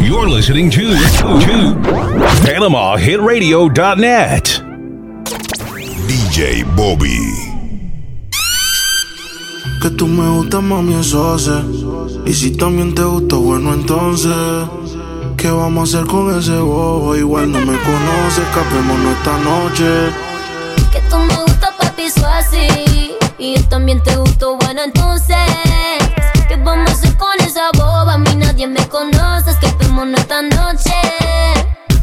You're listening to, to PanamaHitRadio.net. DJ Bobby. Que tú me gustas, mami, eso sé. Y si también te gusta, bueno, entonces. ¿Qué vamos a hacer con ese bobo? Igual no me conoce, escapémonos esta noche. Que tú me gustas, papi, eso así. Y yo también te gusto, bueno, entonces. ¿Qué vamos a hacer con nadie me conoce, escapémonos esta noche.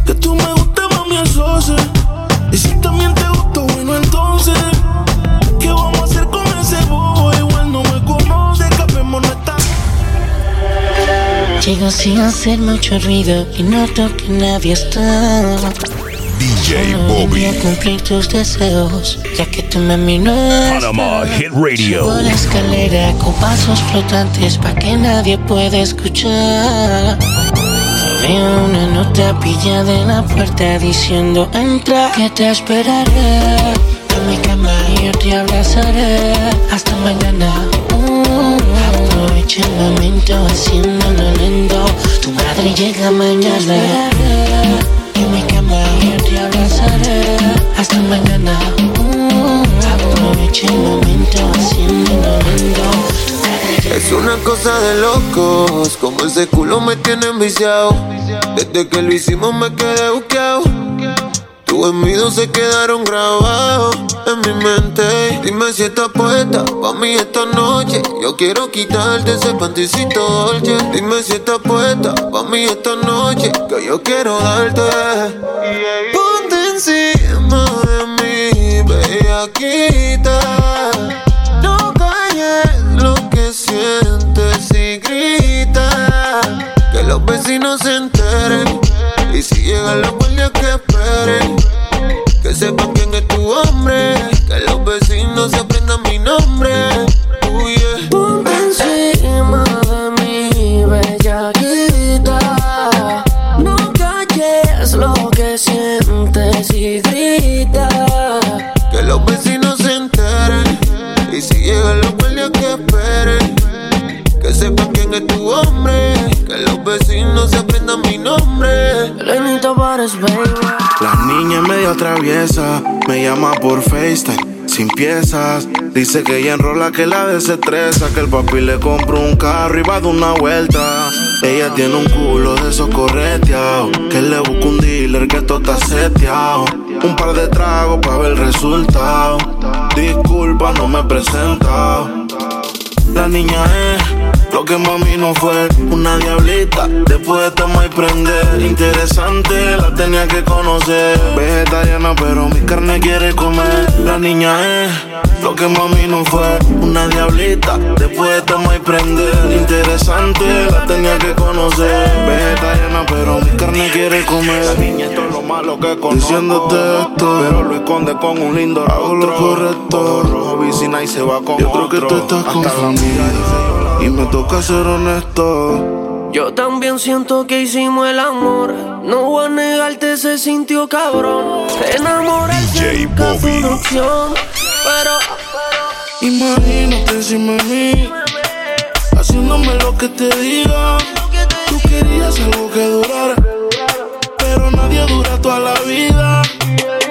Que tú me gustas, mami, eso sé. Y si también te gusta, bueno, entonces. ¿Qué vamos a hacer con ese bobo? Igual no me conoce, escapémonos esta Llego sin hacer mucho ruido y noto que nadie está. DJ Bobby. venía a cumplir tus deseos, ya que tu mami no está. Panama Hit Radio. Subo la escalera con pasos flotantes pa' que nadie pueda escuchar. Veo una nota pillada en la puerta diciendo entra que te esperaré. En mi cama yo te abrazaré hasta mañana. Uh, aprovecha el momento haciéndolo lento. Tu madre llega mañana. En mi cama madre llega Es una cosa de locos, como ese culo me tiene enviciado. Desde que lo hicimos me quedé buqueado. Tus envidios se quedaron grabados en mi mente. Dime si estás puesta pa' mí esta noche. Yo quiero quitarte ese panticito dolce. Dime si estás puesta pa' mí esta noche. Que yo quiero darte. Encima de mí, bellaquita. No calles lo que sientes y grita. Que los vecinos se enteren. Y si llegan los guardias que esperen. Que sepan quién es tu hombre. Por FaceTime, sin piezas. Dice que ella enrola que la desestresa, que el papi le compró un carro y va de una vuelta. Ella tiene un culo de esos correteados, que le busca un dealer que todo está seteado. Un par de tragos para ver el resultado. Disculpa, no me he presentado. La niña es lo que mami no fue, una diablita. Después de tomar y prender, interesante, la tenía que conocer. Vegetariana, pero mi carne quiere comer. La niña es lo que mami no fue, una diablita. Después de tomar y prender, interesante, la tenía que conocer. Vegetariana, pero mi carne quiere comer. La niña es todo lo malo que conoce. Diciéndote esto, pero lo esconde con un lindo Hago lo correcto. Rojo vicina y se va con Yo creo que tú estás confundida. Y me toca ser honesto. Yo también siento que hicimos el amor. No voy a negarte, se sintió cabrón. Enamorarse DJ nunca fue Bobby. una opción. Pero Imagínate encima de mí, haciéndome lo que te diga. Tú querías algo que durara, pero nadie dura toda la vida.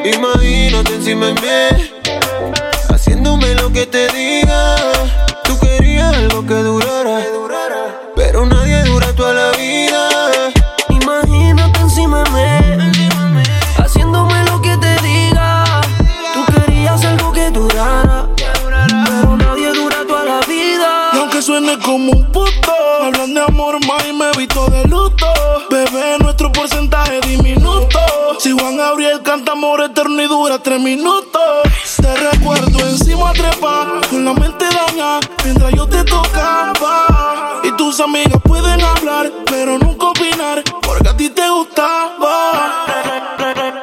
Imagínate encima de mí, te diga. Tú querías algo que durara, pero nadie dura toda la vida. imagínate encima de mí, haciéndome lo que te diga. Tú querías algo que durara, pero nadie dura toda la vida. Aunque suene como un puto, hablan de amor más y me visto de luto. Bebé, nuestro porcentaje diminuto. Si Juan Gabriel canta amor eterno y dura tres minutos. Gustaba.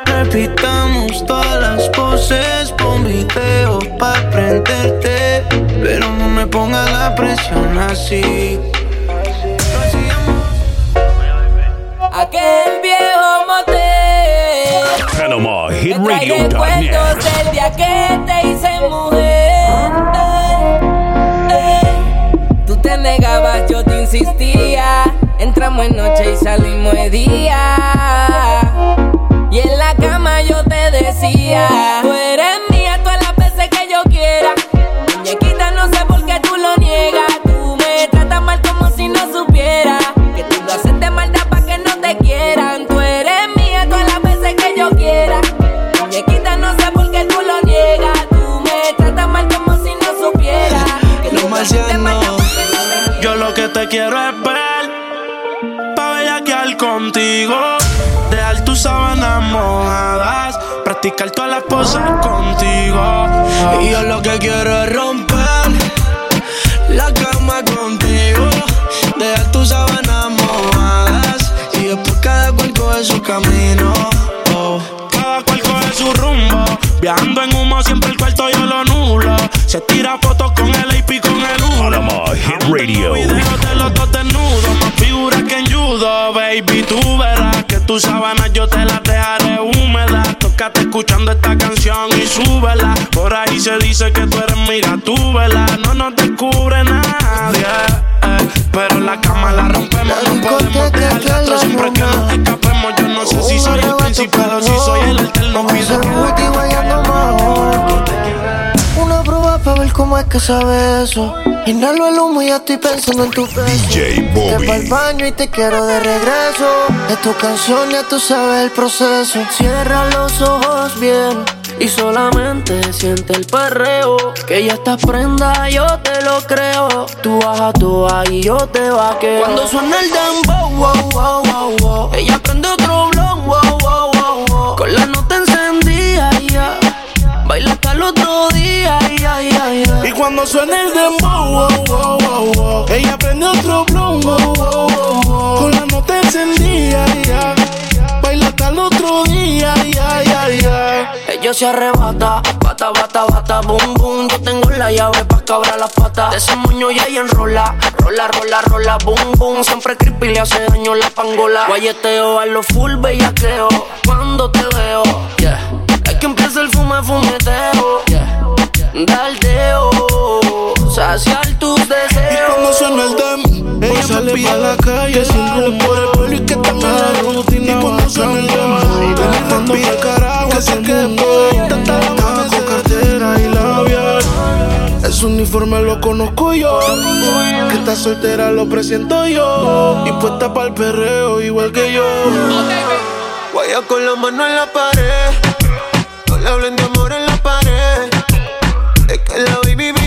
Repitamos todas las poses, pon video pa' prenderte. Pero no me pongas la presión así. Aquel viejo motel. Panama Hit Me trae Radio.net. recuerdos del día que te hice mujer. Ey, ey. Tú te negabas más yo te. Y salimos de día. Y en la cama yo te decía, tú eres mía todas las veces que yo quiera. Muñequita, no sé por qué tú lo niegas. Tú me tratas mal como si no supiera. Que tú lo haces de maldad para que no te quieran. Tú eres mía todas las veces que yo quiera. Muñequita, no sé por qué tú lo niegas. Tú me tratas mal como si no supiera. Que tú lo haces de maldad pa' que no te. Yo lo que te quiero es contigo. Dejar tus sábanas mojadas, practicar todas las poses contigo. Y yo lo que quiero es romper la cama contigo, dejar tus sábanas mojadas y después cada cual coge su camino. Oh. Cada cual coge su rumbo. Viajando en humo, siempre el cuarto yo lo nulo. Se tira fotos con el AP con el uno. Panama Hit Radio. Videos de los dos desnudos, judo, baby. Tú verás que tus sábanas yo te las dejaré húmedas. Tócate escuchando esta canción y súbela. Por ahí se dice que tú eres mira, tú vela. No nos descubre nadie. eh, Pero en la cama la rompemos. No podemos dejar siempre que nos escapemos. Yo no sé si soy el príncipe o si soy el eterno. Pido que cómo es que sabe eso. Inhalo el humo y ya estoy pensando en tu beso. DJ Te Bobby. pa' el baño y te quiero de regreso. Es tu canción, ya tú sabes el proceso. Cierra los ojos bien y solamente siente el perreo. Que ya estás prenda, yo te lo creo. Tú bajas tú y yo te vaqueo. Cuando suena el dembow, wow, wow, wow, wow. Ella prende otro blon, suena el dembow, wow, wow, wow, wow, ella prende otro wow, wow, wow. con la nota encendida, ya. baila hasta el otro día, ya, ya. Ella se arrebata, bata, bata, bata, boom, boom. Yo tengo la llave pa' cabrar las patas. De ese moño ya ella enrola, rola, rola, rola, boom, boom. Siempre creepy le hace daño la pangola. Guayeteo a lo full bellaqueo. Cuando te veo, yeah. Es que empieza el fume, fumeteo, yeah. Daldeo, suena el dem, ella sale pa' la calle sin rumbo por el pueblo y que también la rutina. Y cuando suena el dem, penetrando pa'l carajo porque después intentar la con cartera y labial. Ese uniforme lo conozco yo, que está soltera lo presiento yo. Y puesta pa'l perreo igual que yo. Guaya con la mano en la pared. No le hablen de amor en la pared. Es que la baby.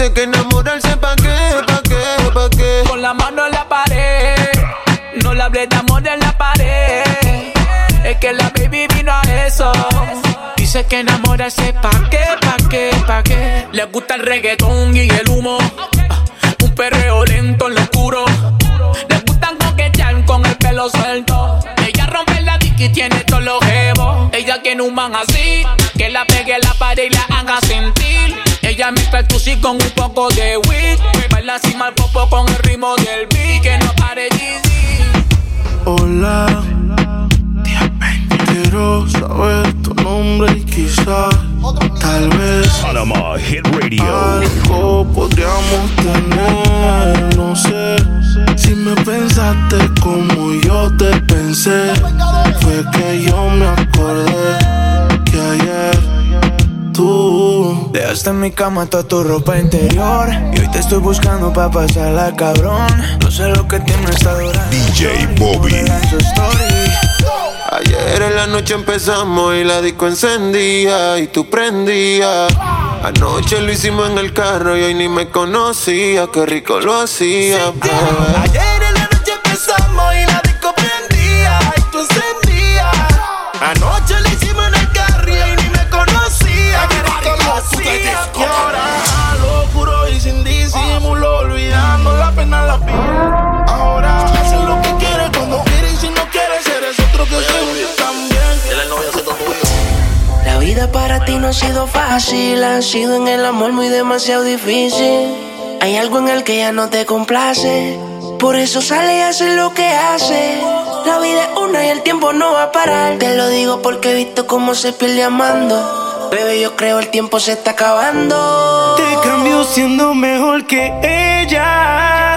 Dice que enamorarse pa' qué, pa' qué, pa' qué. Con la mano en la pared. No le hablé de amor en la pared. Es que la baby vino a eso. Dice que enamorarse pa' qué, pa' qué, pa' qué. Le gusta el reggaetón y el humo. Ah, Un perreo lento en lo oscuro. Le gustan coquetear con el pelo suelto. Ella rompe la dick y tiene todos los jebos. Ella tiene un man así. Que la pegue a la pared y la haga sentir. Ella mezcla el tusi con un poco de weed. Baila así mal popo con el ritmo del beat. Que no pare Yeezy. Hola, quiero saber tu nombre y quizás, tal vez. Panama Hit Radio. Algo podríamos tener, no sé Si me pensaste como yo te pensé Fue que yo me acordé que ayer tú Dejaste en mi cama toda tu ropa interior Y hoy te estoy buscando pa' pasarla cabrón No sé lo que tiene esta dura DJ Bobby. Ayer en la noche empezamos y la disco encendía y tú prendías. Anoche lo hicimos en el carro y hoy ni me conocía. Qué rico lo hacía, bebé. Ahora haces lo que quieres cuando quieres y si no quieres eres otro que se también. La vida para ti no ha sido fácil Ha sido en el amor muy demasiado difícil. Hay algo en el que ya no te complace Por eso sale y hace lo que hace. La vida es una y el tiempo no va a parar. Te lo digo porque he visto cómo se pierde amando. Bebé, yo creo el tiempo se está acabando. Te cambio Sigo siendo mejor que ella.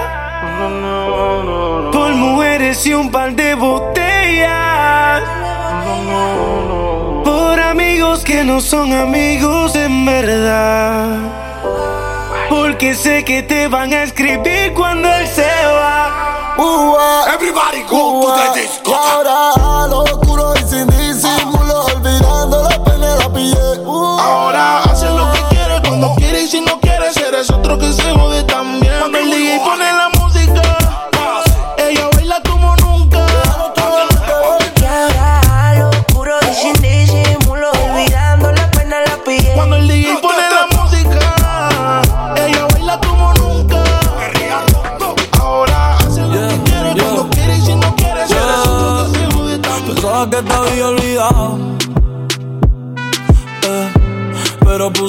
Por mujeres y un par de botellas. Por amigos que no son amigos en verdad. Porque sé que te van a escribir cuando él se va. Uh, Everybody go to the disco. Y ahora oscuro y sin disimulo,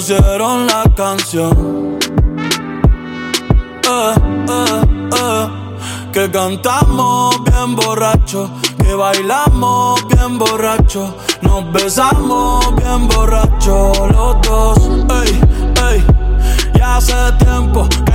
pusieron la canción. Eh, eh, eh, que cantamos bien borracho, que bailamos bien borracho, nos besamos bien borracho los dos. Ey, ey. Ya hace tiempo que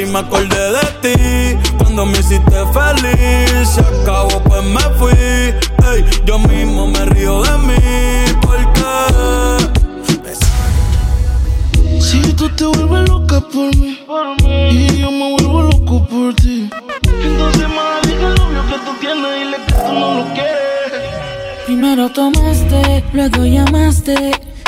y me acordé de ti cuando me hiciste feliz. Se acabó, pues me fui. Ey, yo mismo me río de mí porque Si tú te vuelves loca por mí, y yo me vuelvo loco por ti, entonces más dile el novio que tú tienes, dile que tú no lo quieres. Primero tomaste, luego llamaste.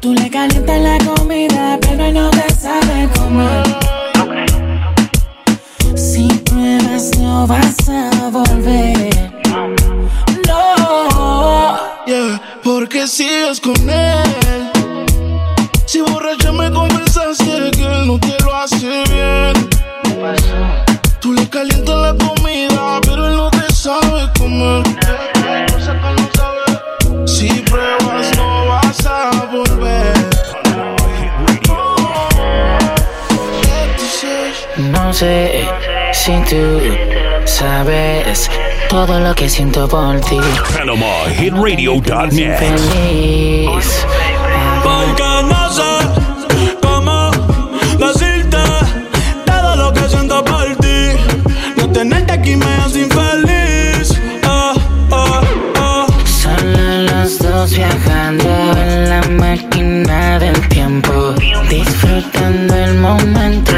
Tú le calientas la comida, pero no te sabe comer. Si pruebas, no vas a volver. No. Yeah, porque sigues con él. Si tú sabes todo lo que siento por ti. PanamaHitRadio.net. Feliz. Porque no sé cómo decirte todo lo que siento por ti. No tenerte aquí me hace infeliz. Ah, ah, ah. Solo los dos viajando en la máquina del tiempo, disfrutando el momento,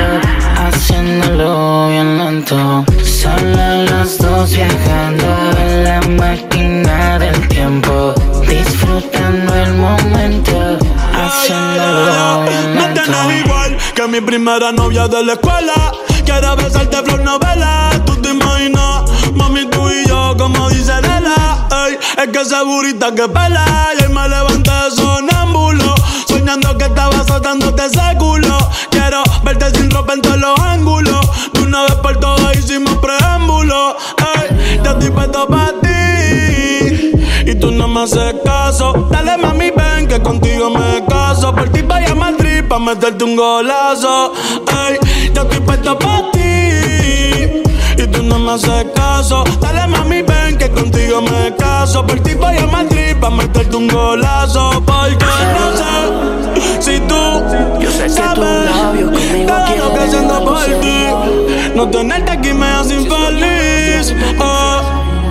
Solo los dos viajando en la máquina del tiempo, disfrutando el momento, haciéndolo lento. tienes igual que mi primera novia de la escuela. Quiere besarte flor novela. Tú te imaginas, mami, tú y yo, como dice Lela. Ey, es que esa burrita que pela. Y me levanté sonámbulo. Soñando que estaba soltándote ese culo. Quiero verte sin ropa en todos los ángulos. Una vez por todas hicimos preámbulo. Ey, yo estoy puesto para ti. Y tú no me haces caso. Dale mami, ven que contigo me caso. Por ti vaya a Madrid pa' meterte un golazo. Ey, yo estoy puesto pa' ti. Y tú no me haces caso. Dale mami, ven que contigo me caso. Por ti voy a Madrid pa' meterte un golazo. Porque no sé si tú Yo sé que tus labios conmigo lo que siento por ti. No tenerte aquí me hace infeliz. Ah,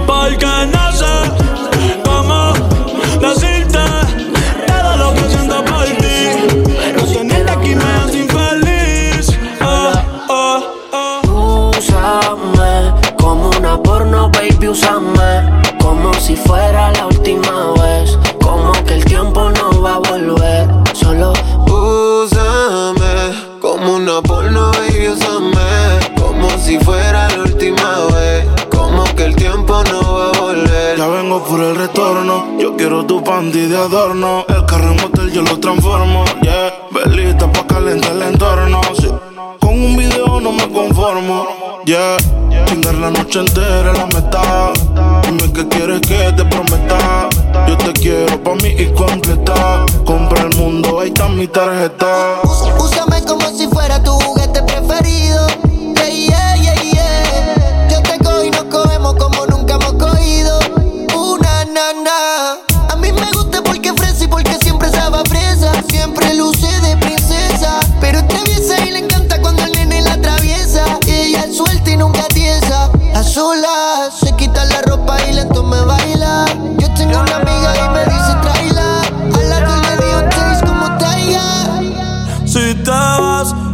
porque no sé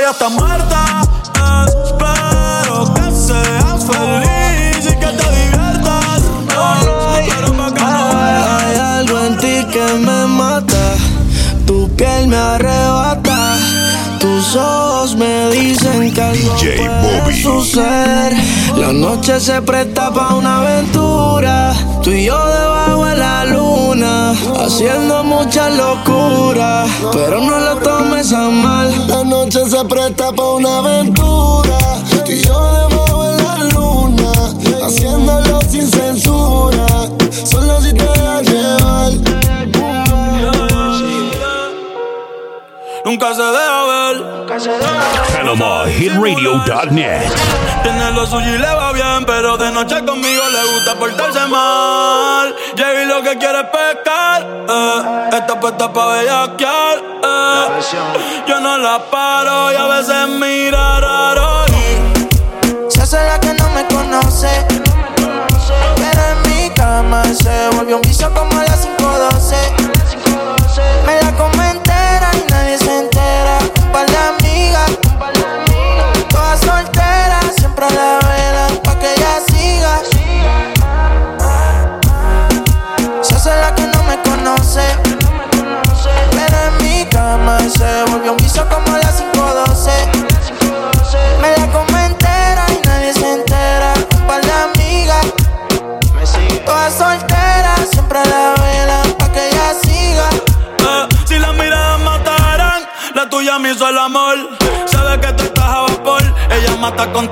Ya está muerta. Espero que seas feliz y que te diviertas. Vuelvas. Hay algo en ti que me mata, tu piel me arrebata, tus ojos me dicen que algo DJ puede Bobby. suceder. La noche se presta pa' una aventura, tú y yo debajo de la luna, haciendo muchas locuras, pero no lo tomes a mal. Se presta pa' una aventura. Tú y yo debajo de la luna, haciéndolo sin censura. Solo si te Nunca se deja ver. PanamaHitRadio.net. Tiene lo suyo y le va bien, pero de noche conmigo le gusta portarse mal. Llegué y lo que quiere es pescar. Eh. Está puesta pa' bellaquear. Eh. Yo no la paro y a veces mira raro. y Se hace la que no me conoce. Pero en mi cama se volvió un vicio como a las 5.12. como a las 5.12. Me la come entera y nadie se entera. Un par de amigas, todas solteras, siempre la velan pa' que ella siga. Eh, si las miradas mataran, la tuya me hizo el amor. Sabe que tú estás a vapor. Ella mata con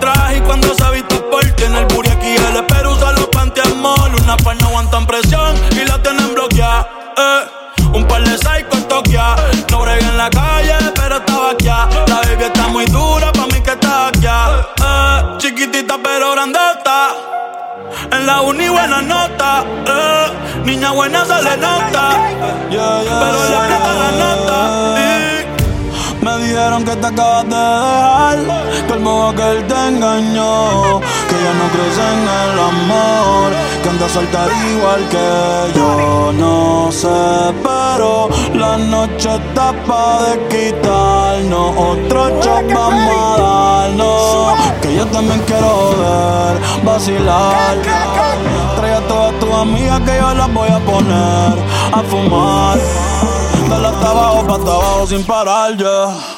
que él te engañó, que ya no crees en el amor, que andas soltar igual que yo, no sé, pero la noche está pa' de quitarnos, otro shot vamos a darnos, que yo también quiero ver, vacilar, trae a todas tus amigas que yo las voy a poner a fumar, dale hasta abajo, pa' hasta abajo sin parar ya.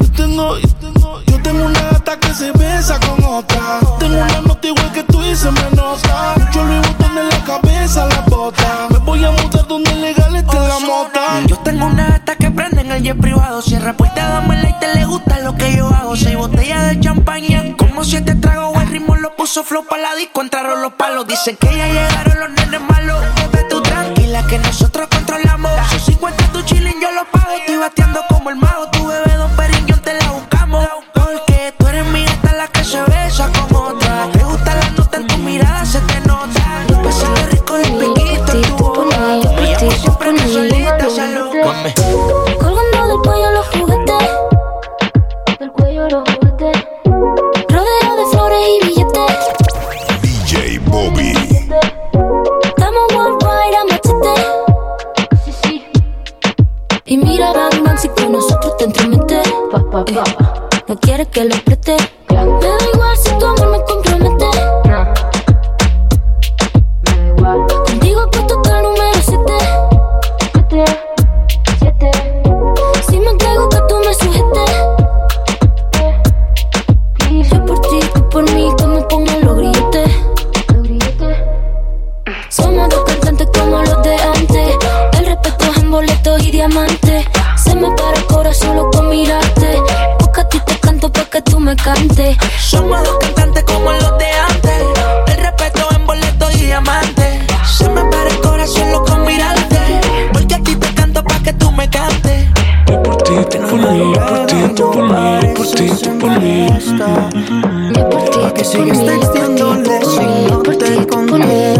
Yo tengo, yo tengo, yo tengo una gata que se besa con otra. Tengo una nota igual que tú y se me nota. Yo le botón en la cabeza, la bota. Me voy a mudar donde legal esté la mota. Yo tengo una gata que prende en el jet privado. Cierra puerta, dame like, te le gusta lo que yo hago. Seis botellas de champaña, como siete tragos. El ritmo lo puso flow para la disco, entraron los palos. Dicen que ya llegaron los nenes malos. Bebe tú tranquila que nosotros controlamos. Son 50 bateando como que lo Somos dos cantantes como los de antes. El respeto en boleto y diamante. Se me para el corazón loco mirarte. Porque a ti te canto pa' que tú me cantes. Por ti, tú por mí, por ti, tú por mí, por ti, tú por mí. Que sigues texteándole si no te contesta.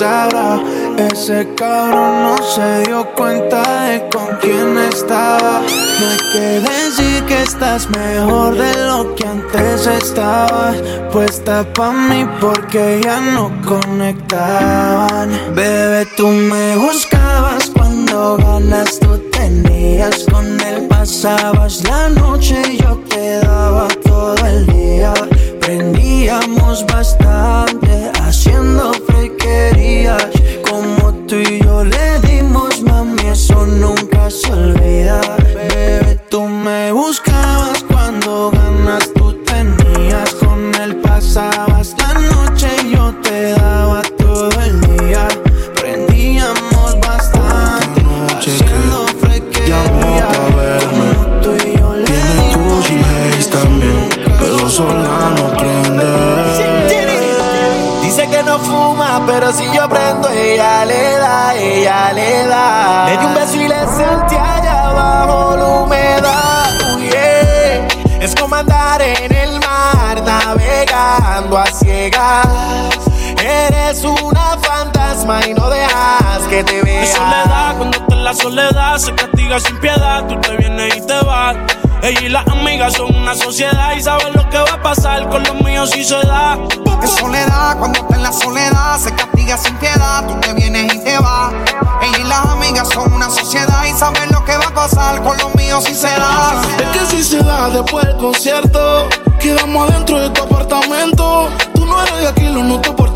Ese cabrón no se dio cuenta de con quién estaba. No hay que decir que estás mejor de lo que antes estabas. Puesta pa' mí porque ya no conectaban. Bebé, tú me buscabas cuando ganas tú tenías. Con él pasabas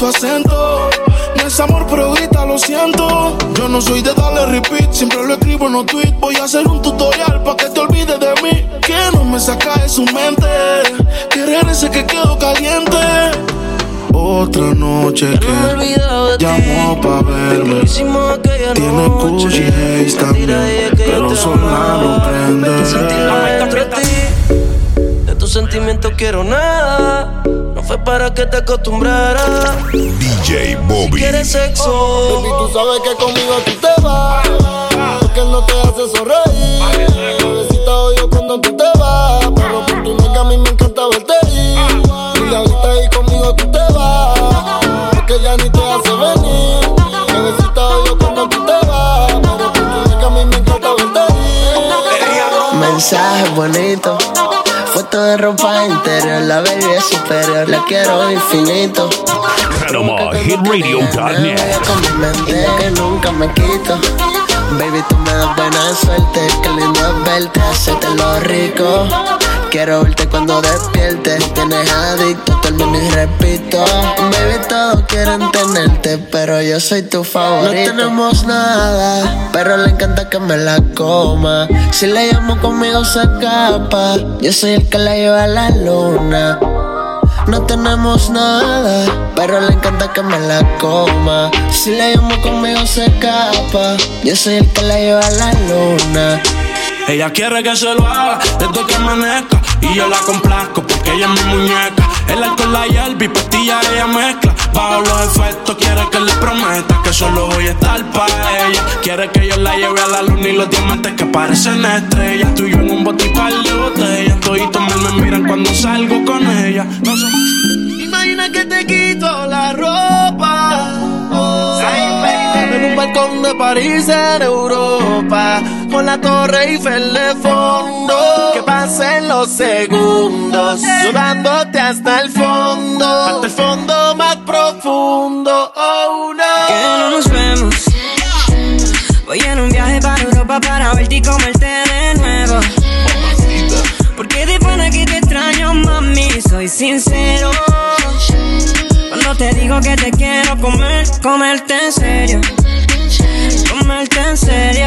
tu acento. No es amor, pero grita, lo siento. Yo no soy de darle repeat, siempre lo escribo en los tweets. Voy a hacer un tutorial para que te olvides de mí. Que no me saca de su mente. Querer ese que quedo caliente. Otra noche que llamó pa' verme. Tiene Gucci Haze también, pero sola no prende. De tus sentimientos quiero nada. No fue para que te acostumbraras. DJ Si Bobby. quieres sexo, Baby, tú sabes que conmigo tú te vas. Porque él no te hace sonreír. Bebecita odio cuando tú te vas. Pero por tu nega a mí me encanta verte ir. Y ahorita ahí conmigo tú te vas. Porque ya ni te hace venir. Bebecita odio cuando tú te vas. Pero por tu nega a mí me encanta verte ir. Mensaje bonito. Foto de ropa interior, la baby es superior, la quiero infinito. PanamaHitRadio.net. Que nunca me quito. Baby, tú me das buena suerte, qué lindo es verte, hacerte lo rico. Quiero verte cuando despiertes, tienes adicto, termino y repito. Baby, todos quieren tenerte, pero yo soy tu favorito. No tenemos nada, pero le encanta que me la coma. Si le llamo conmigo se escapa, yo soy el que la lleva a la luna. No tenemos nada, pero le encanta que me la coma. Si le llamo conmigo se escapa. Yo soy el que la lleva a la luna. Ella quiere que se lo haga desde que amanezca Y yo la complazco porque ella es mi muñeca. El alcohol, la hierba y pastilla ella mezcla. Bajo los efectos quiere que le prometa Que solo voy a estar para ella. Quiere que yo la lleve a la luna y los diamantes que parecen estrellas. Tú y yo en un bote y par de botellas. Toditos me miran cuando salgo con ella. No Imagina que te quito la ropa. Oh, En un balcón de París en Europa con la torre Eiffel de fondo. Que pasen los segundos, sudándote hasta el fondo, hasta el fondo más profundo. Oh no. Que no nos vemos. Voy en un viaje para Europa para verte y comerte de nuevo. Porque de pana que te extraño, mami, soy sincero. Cuando te digo que te quiero comer, comerte en serio comerte en serio.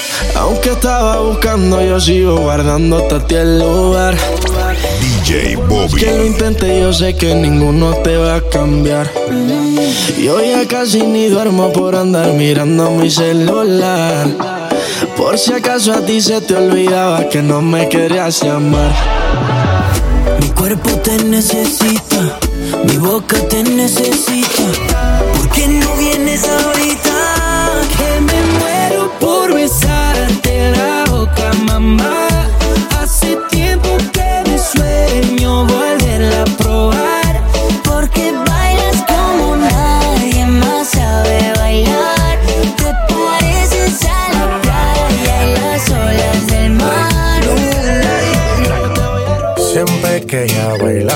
Aunque estaba buscando, yo sigo guardando a ti el lugar. DJ Bobby. Que lo intente, yo sé que ninguno te va a cambiar. Yo ya casi ni duermo por andar mirando mi celular. Por si acaso a ti se te olvidaba que no me querías llamar. Mi cuerpo te necesita, mi boca te necesita. ¿Por qué no vienes ahorita?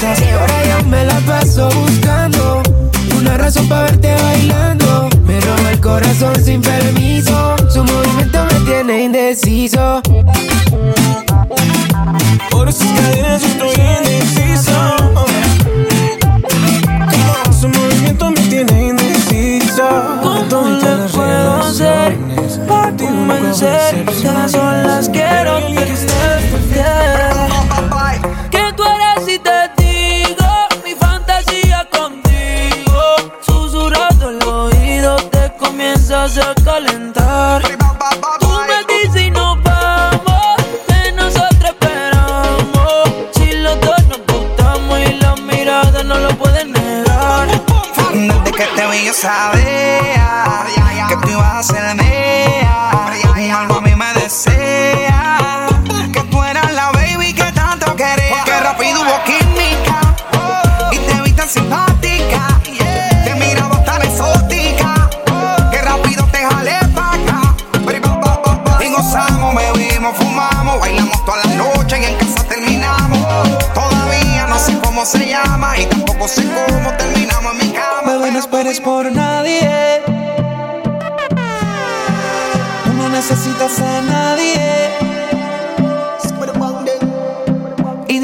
Cerveza. Y ahora yo me la paso buscando una razón para verte bailando. Me roba el corazón sin permiso, su movimiento me tiene indeciso. Por sus cadenas yo estoy indeciso. Su movimiento me tiene indeciso. ¿Cómo le puedo hacer convencer que a solas quiero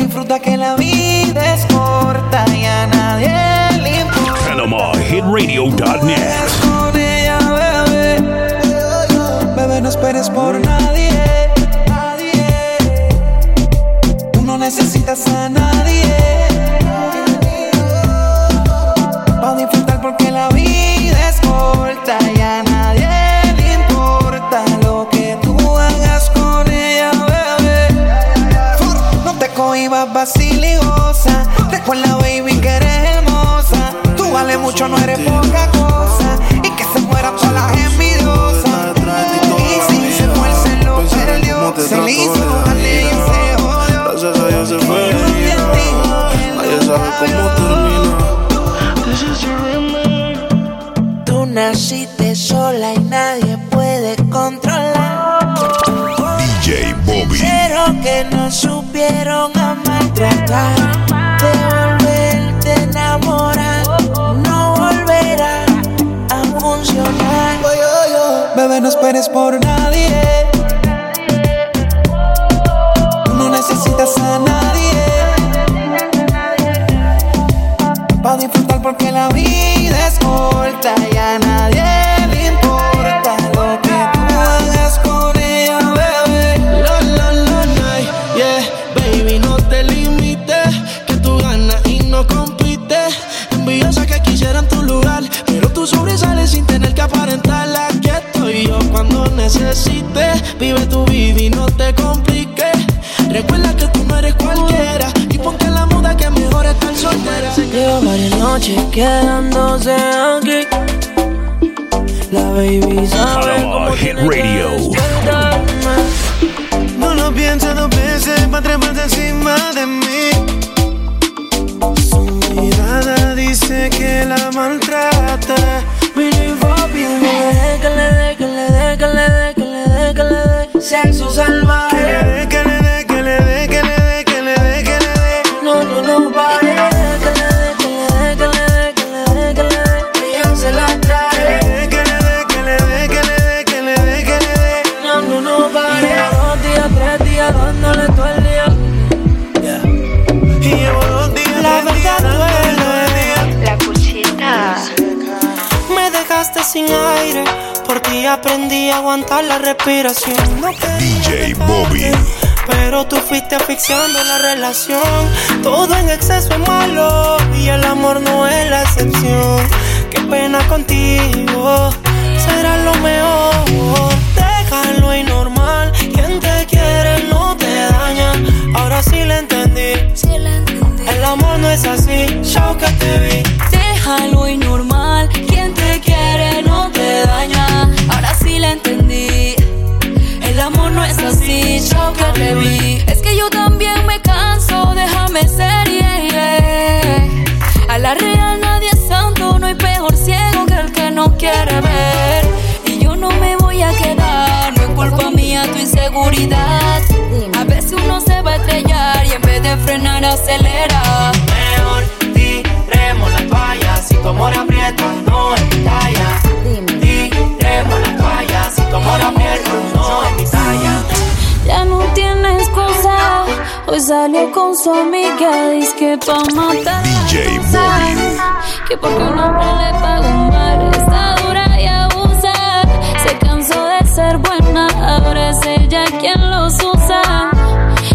disfruta que la vida es corta y a nadie le importa. PanamaHitRadio.net. Con ella, bebé. Bebé, no esperes por nadie. Nadie. Tú no necesitas a nadie. Vales mucho, no eres poca cosa. Y que se mueran todas las envidiosas. Y si se fue el celo, perdió. Se le hizo darle y se jodió. princesa ya se fue. Ella sabe cómo termina. Tú naciste sola y nadie puede controlar. DJ Bobby. Pero que no supieron a maltratar. Bebé, no esperes por nadie. Tú no necesitas a nadie. Pa' disfrutar porque la vida es corta y noches quedándose aquí. La baby sabe cómo que despertarme. No lo pienses dos veces para treparse encima de mí. Su mirada dice que la maltrata. Que le dé, que le dé, que le dé, que le dé, que le dé. Sexo salvaje. Aprendí a aguantar la respiración. No quería DJ Bobby. Pero tú fuiste asfixiando la relación. Todo en exceso es malo y el amor no es la excepción. Qué pena contigo, será lo mejor. Déjalo y normal. Quien te quiere no te daña. Ahora sí le entendí. El amor no es así. Chao que te vi. Es que yo también me canso, déjame ser. yeah, yeah. A la real nadie es santo, no hay peor ciego que el que no quiere ver. Y yo no me voy a quedar, no es culpa mía tu inseguridad. A veces uno se va a estrellar y en vez de frenar acelera. Hoy salió con su amiga, dice que pa' matar. DJ Bobby. Que porque un hombre le paga un mal, está dura y abusa. Se cansó de ser buena, ahora es ella quien los usa.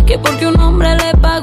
Que porque un hombre le paga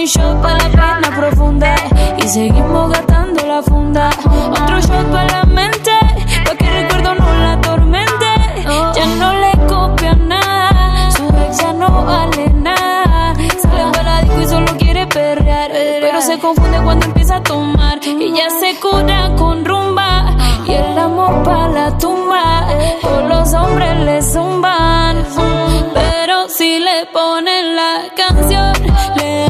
un shot para la pena profunda y seguimos gastando la funda. Otro shot para la mente, para que el recuerdo no la atormente. Oh. Ya no le copian nada, su ex ya no vale nada. Sale para disco y solo quiere perrear, pero se confunde cuando empieza a tomar y ya se cura con rumba y el amor para la tumba. Todos los hombres le zumban, pero si le ponen la canción le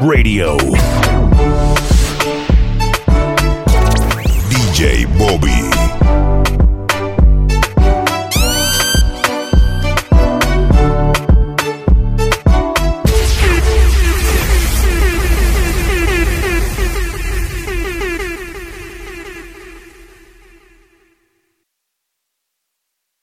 Radio. DJ Bobby.